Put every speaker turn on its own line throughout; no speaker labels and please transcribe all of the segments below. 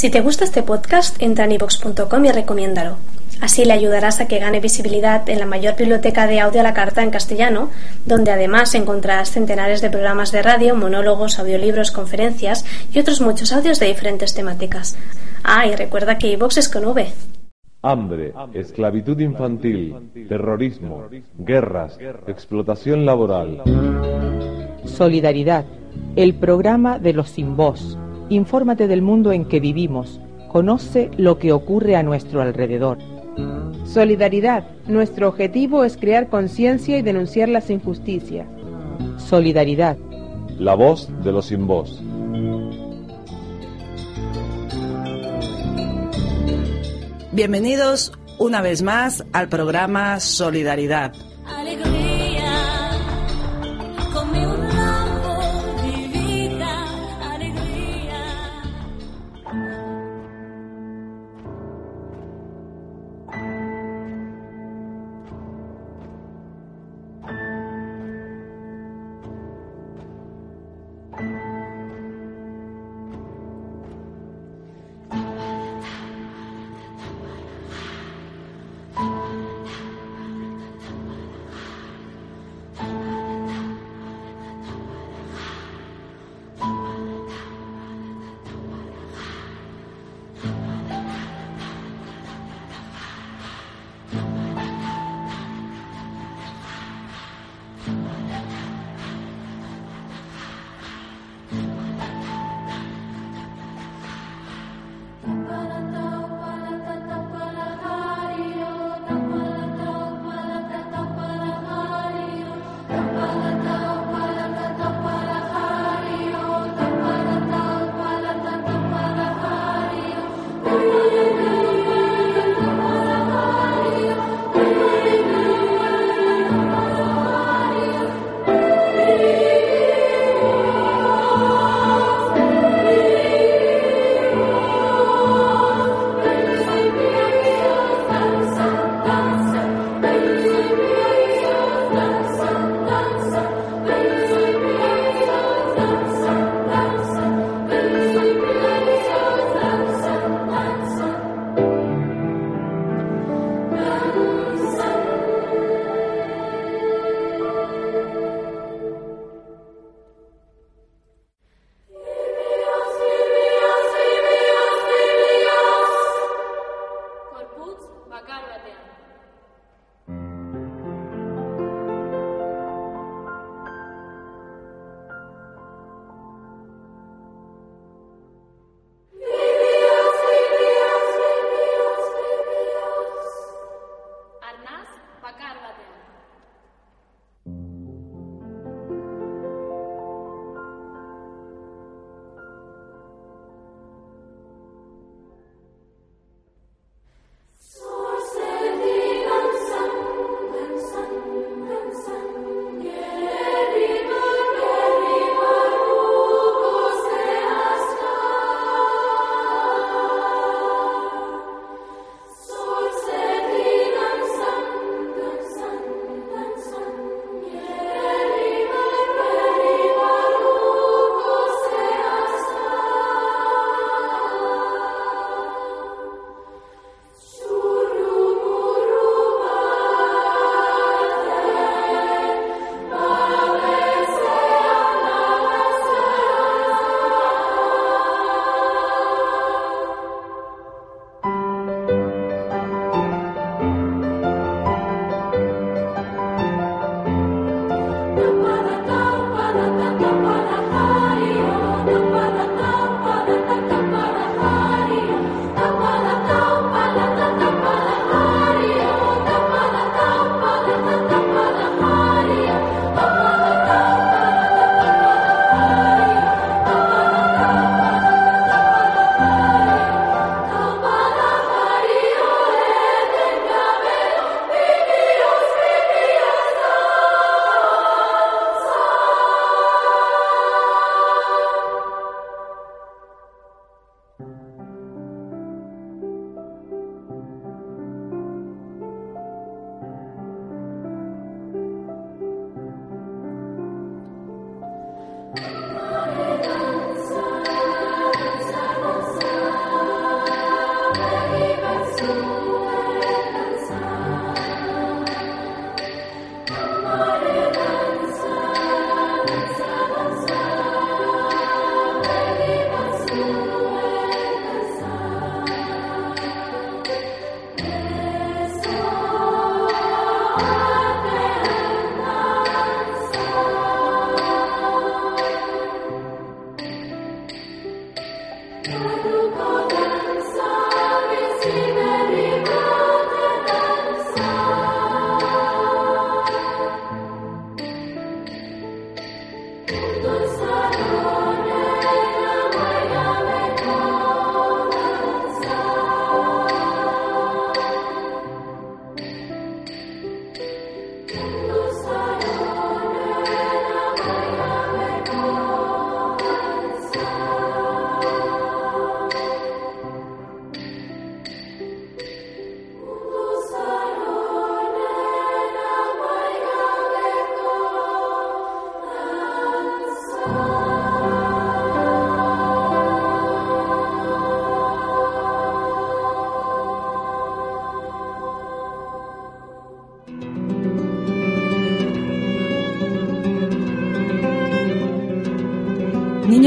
Si te gusta este podcast, entra en ivox.com y recomiéndalo. Así le ayudarás a que gane visibilidad en la mayor biblioteca de audio a la carta en castellano, donde además encontrarás centenares de programas de radio, monólogos, audiolibros, conferencias y otros muchos audios de diferentes temáticas. Ah, y recuerda que iVox es con V.
Hambre, esclavitud infantil, terrorismo, guerras, explotación laboral.
Solidaridad, el programa de los sin voz. Infórmate del mundo en que vivimos. Conoce lo que ocurre a nuestro alrededor.
Solidaridad. Nuestro objetivo es crear conciencia y denunciar las injusticias.
Solidaridad.
La voz de los sin voz.
Bienvenidos una vez más al programa Solidaridad.
Alegría,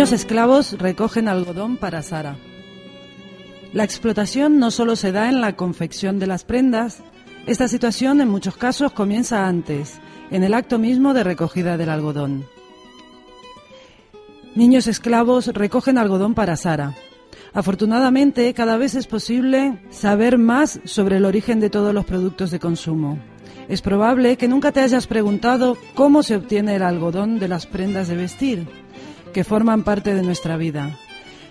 Niños esclavos recogen algodón para Sara. La explotación no solo se da en la confección de las prendas, esta situación en muchos casos comienza antes, en el acto mismo de recogida del algodón. Niños esclavos recogen algodón para Sara. Afortunadamente, cada vez es posible saber más sobre el origen de todos los productos de consumo. Es probable que nunca te hayas preguntado cómo se obtiene el algodón de las prendas de vestir, que forman parte de nuestra vida.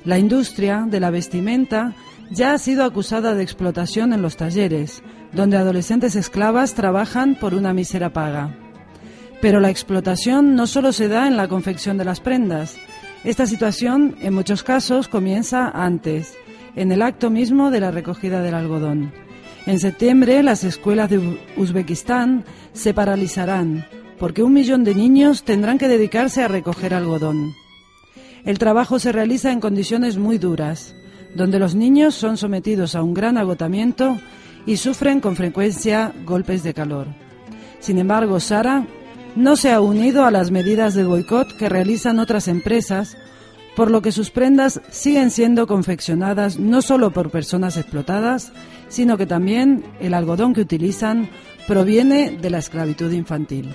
La industria de la vestimenta ya ha sido acusada de explotación en los talleres, donde adolescentes esclavas trabajan por una mísera paga. Pero la explotación no solo se da en la confección de las prendas. Esta situación, en muchos casos, comienza antes, en el acto mismo de la recogida del algodón. En septiembre, las escuelas de Uzbekistán se paralizarán, porque un millón de niños tendrán que dedicarse a recoger algodón. El trabajo se realiza en condiciones muy duras, donde los niños son sometidos a un gran agotamiento y sufren con frecuencia golpes de calor. Sin embargo, Sara no se ha unido a las medidas de boicot que realizan otras empresas, por lo que sus prendas siguen siendo confeccionadas no solo por personas explotadas, sino que también el algodón que utilizan proviene de la esclavitud infantil.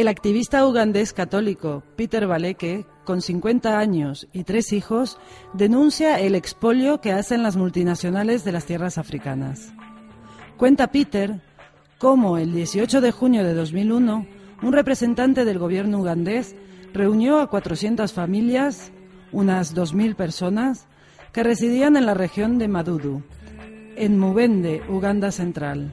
El activista ugandés católico Peter Baleke, con 50 años y tres hijos, denuncia el expolio que hacen las multinacionales de las tierras africanas. Cuenta Peter cómo el 18 de junio de 2001 un representante del gobierno ugandés reunió a 400 familias, unas 2.000 personas, que residían en la región de Madudu, en Mubende, Uganda Central,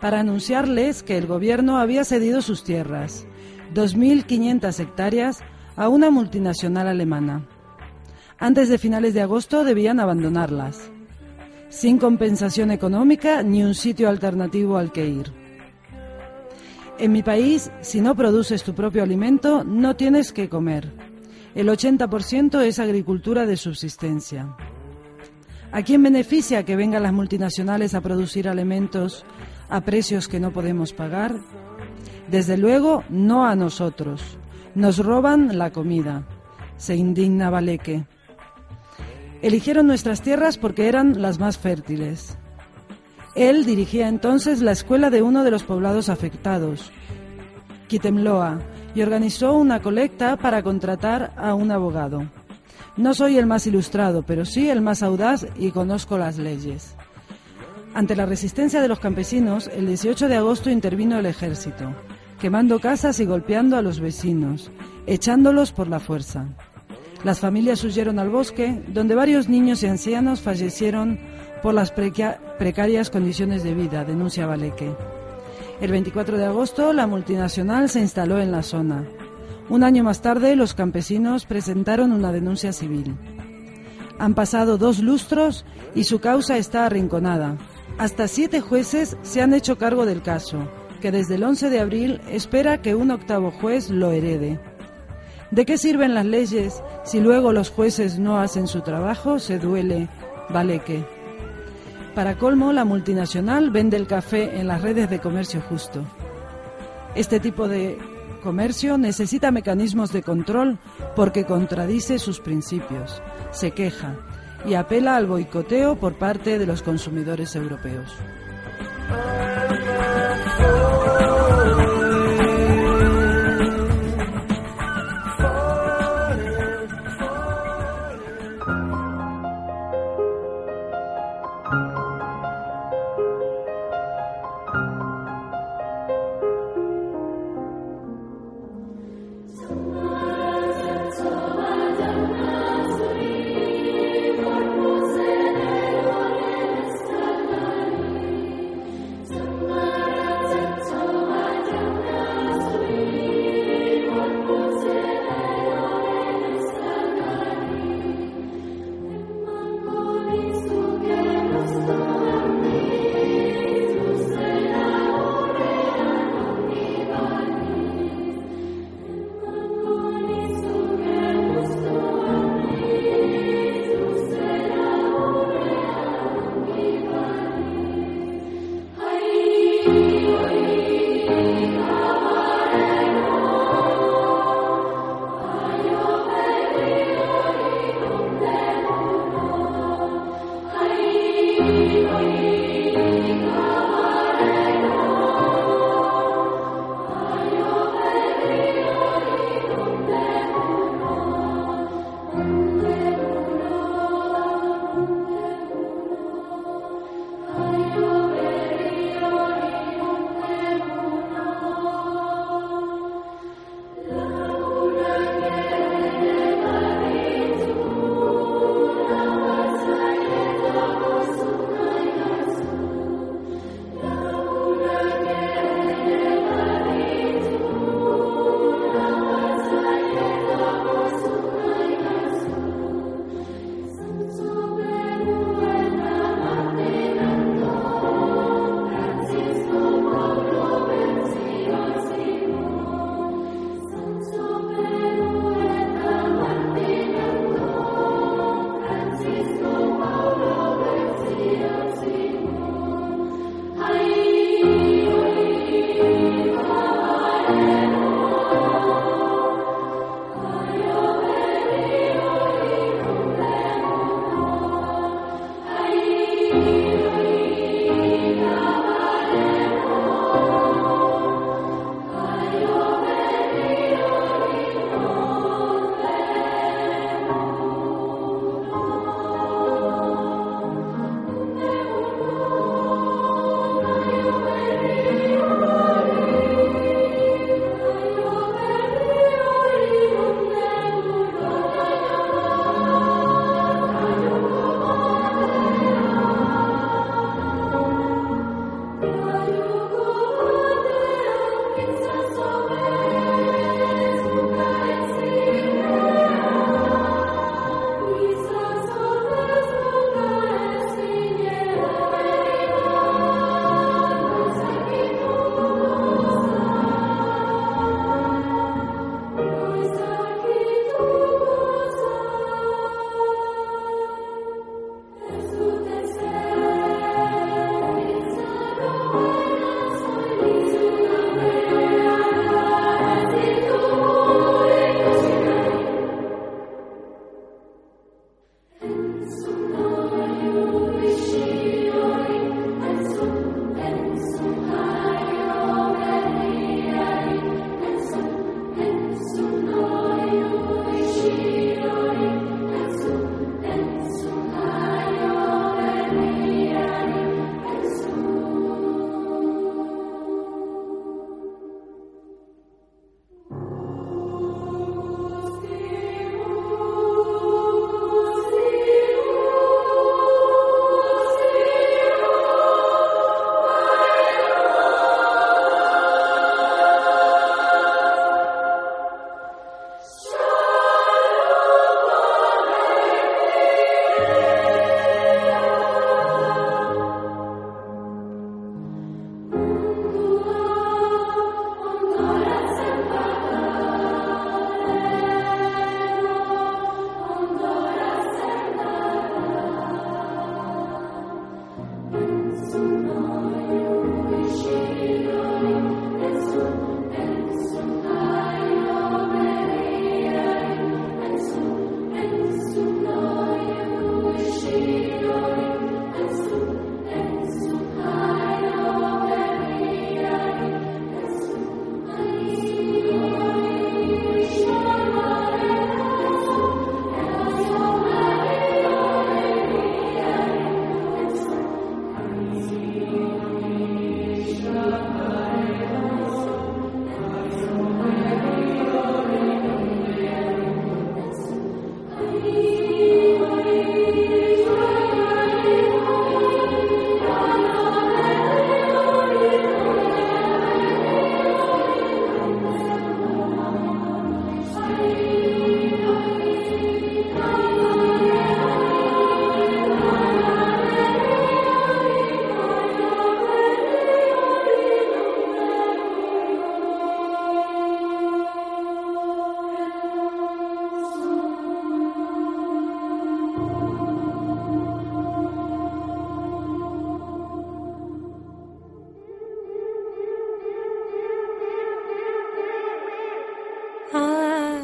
para anunciarles que el gobierno había cedido sus tierras, 2.500 hectáreas, a una multinacional alemana. Antes de finales de agosto debían abandonarlas, sin compensación económica ni un sitio alternativo al que ir. En mi país, si no produces tu propio alimento, no tienes que comer. El 80% es agricultura de subsistencia. ¿A quién beneficia que vengan las multinacionales a producir alimentos a precios que no podemos pagar? Desde luego, no a nosotros. Nos roban la comida. Se indigna Baleque. Eligieron nuestras tierras porque eran las más fértiles. Él dirigía entonces la escuela de uno de los poblados afectados, Kitemloa, y organizó una colecta para contratar a un abogado. No soy el más ilustrado, pero sí el más audaz y conozco las leyes. Ante la resistencia de los campesinos, el 18 de agosto intervino el ejército, quemando casas y golpeando a los vecinos, echándolos por la fuerza. Las familias huyeron al bosque, donde varios niños y ancianos fallecieron por las preca- precarias condiciones de vida, denuncia Baleque. El 24 de agosto, la multinacional se instaló en la zona. Un año más tarde, los campesinos presentaron una denuncia civil. Han pasado dos lustros y su causa está arrinconada. Hasta siete jueces se han hecho cargo del caso, que desde el 11 de abril espera que un octavo juez lo herede. ¿De qué sirven las leyes si luego los jueces no hacen su trabajo? Se duele Baleque. Para colmo, la multinacional vende el café en las redes de comercio justo. Este tipo de comercio necesita mecanismos de control porque contradice sus principios, se queja y apela al boicoteo por parte de los consumidores europeos.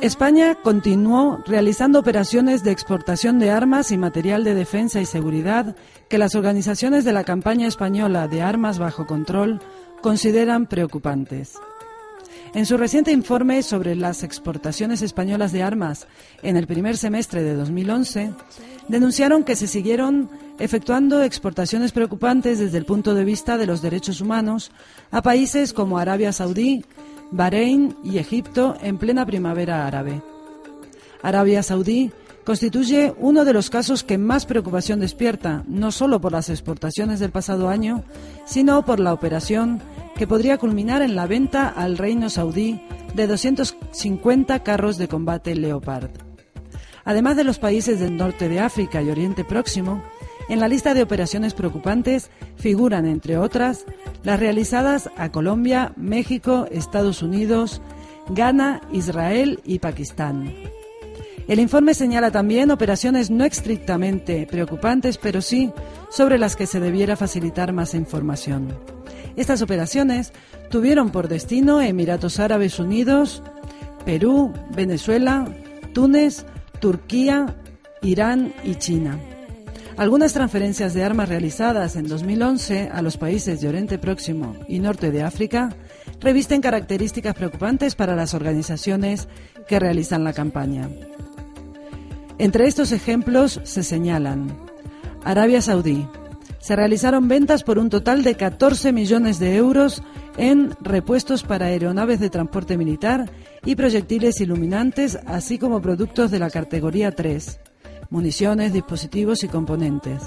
España continuó realizando operaciones de exportación de armas y material de defensa y seguridad que las organizaciones de la campaña española de armas bajo control consideran preocupantes. En su reciente informe sobre las exportaciones españolas de armas en el primer semestre de 2011, denunciaron que se siguieron efectuando exportaciones preocupantes desde el punto de vista de los derechos humanos a países como Arabia Saudí, Bahrein y Egipto en plena primavera árabe. Arabia Saudí constituye uno de los casos que más preocupación despierta, no solo por las exportaciones del pasado año, sino por la operación que podría culminar en la venta al reino saudí de 250 carros de combate Leopard. Además de los países del norte de África y Oriente Próximo, en la lista de operaciones preocupantes figuran, entre otras, las realizadas a Colombia, México, Estados Unidos, Ghana, Israel y Pakistán. El informe señala también operaciones no estrictamente preocupantes, pero sí sobre las que se debiera facilitar más información. Estas operaciones tuvieron por destino Emiratos Árabes Unidos, Perú, Venezuela, Túnez, Turquía, Irán y China. Algunas transferencias de armas realizadas en 2011 a los países de Oriente Próximo y Norte de África revisten características preocupantes para las organizaciones que realizan la campaña. Entre estos ejemplos se señalan Arabia Saudí. Se realizaron ventas por un total de 14 millones de euros en repuestos para aeronaves de transporte militar y proyectiles iluminantes, así como productos de la categoría 3 municiones, dispositivos y componentes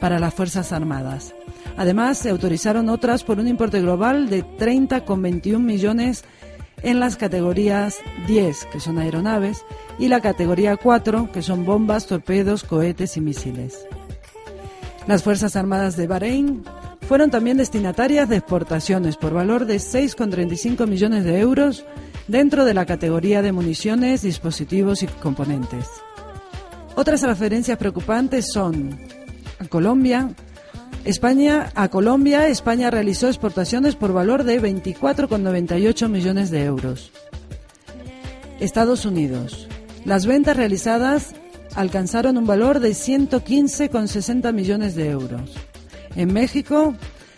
para las Fuerzas Armadas. Además, se autorizaron otras por un importe global de 30,21 millones en las categorías 10, que son aeronaves, y la categoría 4, que son bombas, torpedos, cohetes y misiles. Las Fuerzas Armadas de Bahrein fueron también destinatarias de exportaciones por valor de 6,35 millones de euros dentro de la categoría de municiones, dispositivos y componentes. Otras referencias preocupantes son Colombia. España, a Colombia, España realizó exportaciones por valor de 24,98 millones de euros. Estados Unidos. Las ventas realizadas alcanzaron un valor de 115,60 millones de euros. En México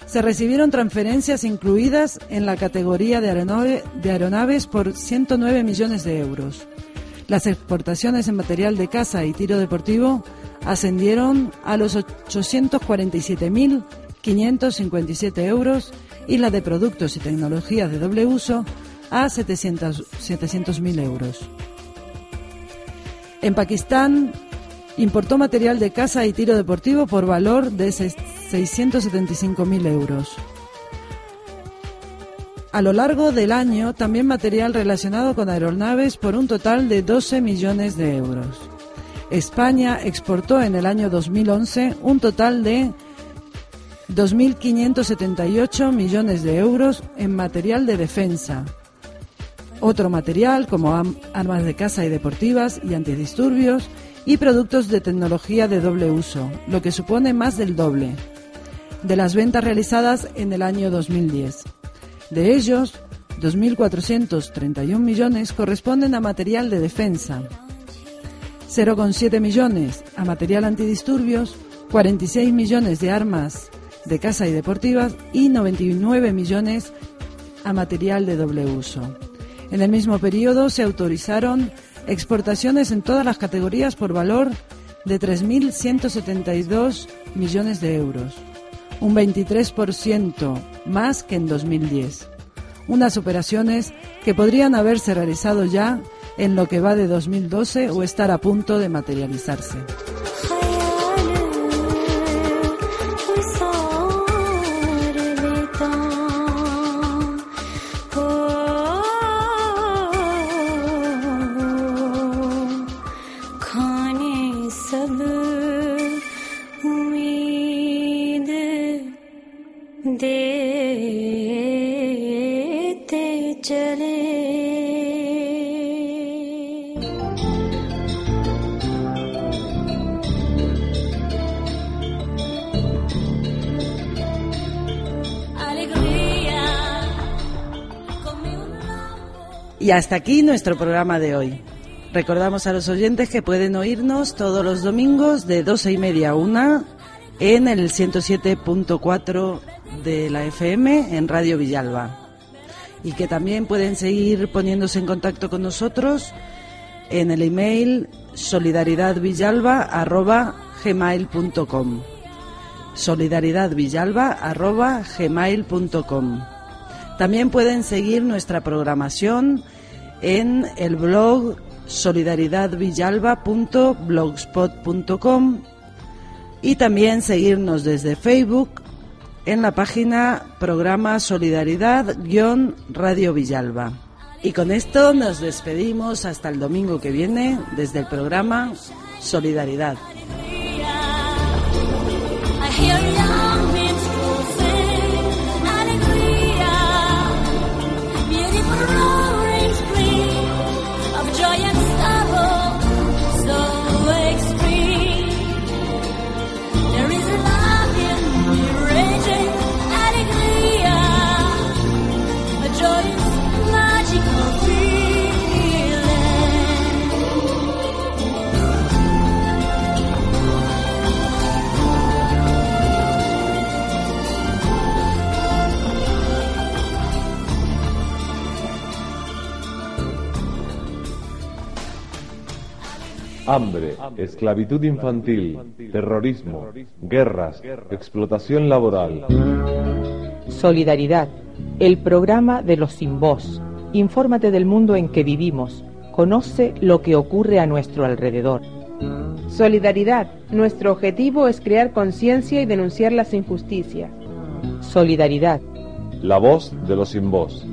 se recibieron transferencias incluidas en la categoría de aeronaves por 109 millones de euros. Las exportaciones en material de caza y tiro deportivo ascendieron a los 847.557 euros y la de productos y tecnologías de doble uso a 700.000 euros. En Pakistán importó material de caza y tiro deportivo por valor de 675.000 euros. A lo largo del año, también material relacionado con aeronaves por un total de 12 millones de euros. España exportó en el año 2011 un total de 2.578 millones de euros en material de defensa. Otro material como armas de caza y deportivas y antidisturbios y productos de tecnología de doble uso, lo que supone más del doble de las ventas realizadas en el año 2010. De ellos, 2.431 millones corresponden a material de defensa, 0,7 millones a material antidisturbios, 46 millones de armas de caza y deportivas y 99 millones a material de doble uso. En el mismo periodo se autorizaron exportaciones en todas las categorías por valor de 3.172 millones de euros un 23% más que en 2010. Unas operaciones que podrían haberse realizado ya en lo que va de 2012 o estar a punto de materializarse. Y hasta aquí nuestro programa de hoy. Recordamos a los oyentes que pueden oírnos todos los domingos de doce y media a una en el 107.4 de la FM en Radio Villalba. Y que también pueden seguir poniéndose en contacto con nosotros en el email solidaridadvillalba.gmail.com solidaridadvillalba.gmail.com También pueden seguir nuestra programación en el blog solidaridadvillalba.blogspot.com y también seguirnos desde Facebook en la página programa Solidaridad-Radio Villalba. Y con esto nos despedimos hasta el domingo que viene desde el programa Solidaridad.
Hambre, esclavitud infantil, terrorismo, guerras, explotación laboral.
Solidaridad, el programa de los sin voz. Infórmate del mundo en que vivimos. Conoce lo que ocurre a nuestro alrededor.
Solidaridad, nuestro objetivo es crear conciencia y denunciar las injusticias.
Solidaridad.
La voz de los sin voz.